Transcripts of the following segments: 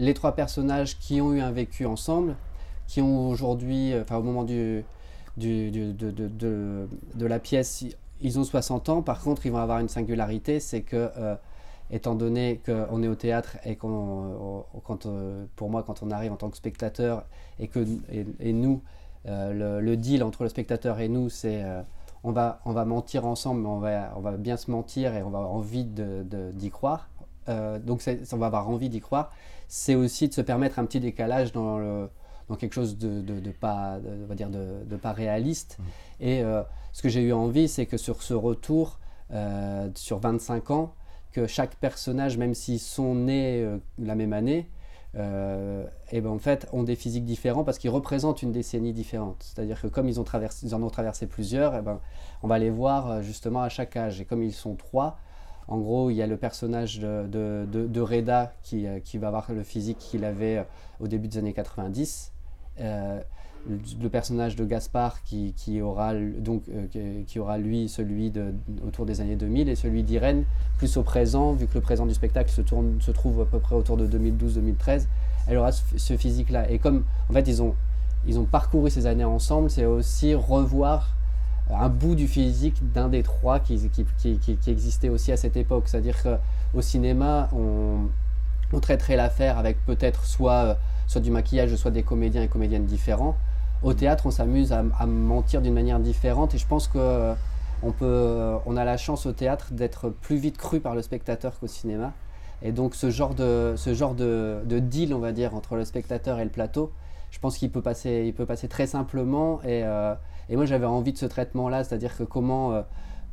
les trois personnages qui ont eu un vécu ensemble, qui ont aujourd'hui, enfin au moment du, de, la pièce, ils ont 60 ans. Par contre, ils vont avoir une singularité, c'est que étant donné qu'on est au théâtre et qu'on, quand, pour moi, quand on arrive en tant que spectateur et que et, nous, le, deal entre le spectateur et nous, c'est on va, on va mentir ensemble, mais on va, on va bien se mentir et on va avoir envie d'y croire. Euh, donc on va avoir envie d'y croire. C'est aussi de se permettre un petit décalage dans, le, dans quelque chose de, de pas, on va dire de, pas réaliste. Mmh. Et euh, ce que j'ai eu envie, c'est que sur ce retour, euh, sur 25 ans, que chaque personnage, même s'ils sont nés la même année, euh, et ben en fait ont des physiques différents parce qu'ils représentent une décennie différente. C'est-à-dire que comme ils, ont traversé, ils en ont traversé plusieurs, et ben, on va les voir justement à chaque âge. Et comme ils sont trois, en gros, il y a le personnage de, Reda qui, euh, qui, va avoir le physique qu'il avait au début des années 90 le personnage de Gaspard qui, aura donc euh, qui aura lui celui autour des années 2000 et celui d'Irène plus au présent vu que le présent du spectacle se, trouve à peu près autour de 2012-2013 elle aura ce, physique là et comme en fait ils ont ils ont parcouru ces années ensemble c'est aussi revoir un bout du physique d'un des trois qui, existait aussi à cette époque c'est à dire qu'au cinéma on, traiterait l'affaire avec peut-être soit soit du maquillage soit des comédiens et comédiennes différents au théâtre, on s'amuse à, mentir d'une manière différente et je pense que euh, euh, on a la chance au théâtre d'être plus vite cru par le spectateur qu'au cinéma. Et donc ce genre, de, ce genre de, deal, on va dire, entre le spectateur et le plateau, je pense qu'il peut passer, il peut passer très simplement. Et, euh, et moi j'avais envie de ce traitement-là, c'est-à-dire que comment,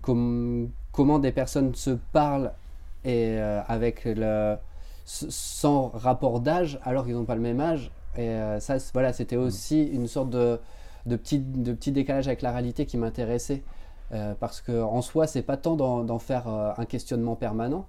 comment des personnes se parlent et, avec le, sans rapport d'âge alors qu'ils n'ont pas le même âge et euh, ça, voilà, c'était mm. aussi une sorte de, de, petit, de petit décalage avec la réalité qui m'intéressait. Euh, parce qu'en soi, c'est pas tant d'en faire euh, un questionnement permanent,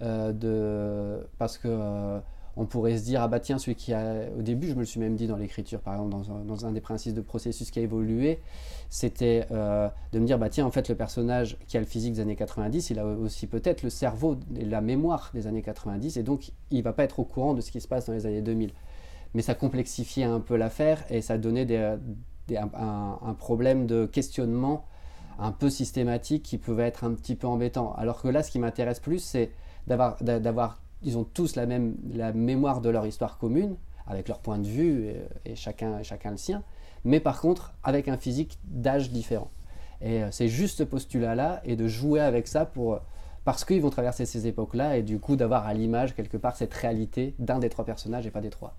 de, parce que on pourrait se dire ah bah tiens celui qui a au début je me le suis même dit dans l'écriture par exemple dans dans un, des principes de processus qui a évolué c'était de me dire bah tiens en fait le personnage qui a le physique des années 90 il a aussi peut-être le cerveau et la mémoire des années 90 et donc il va pas être au courant de ce qui se passe dans les années 2000 mais ça complexifiait un peu l'affaire et ça donnait un, problème de questionnement un peu systématique qui pouvait être un petit peu embêtant. Alors que là, ce qui m'intéresse plus, c'est d'avoir, ils ont tous la même la mémoire de leur histoire commune, avec leur point de vue et, chacun, chacun le sien, mais par contre avec un physique d'âge différent. Et euh, c'est juste ce postulat-là et de jouer avec ça pour parce qu'ils vont traverser ces époques-là et du coup d'avoir à l'image quelque part cette réalité d'un des trois personnages et pas des trois.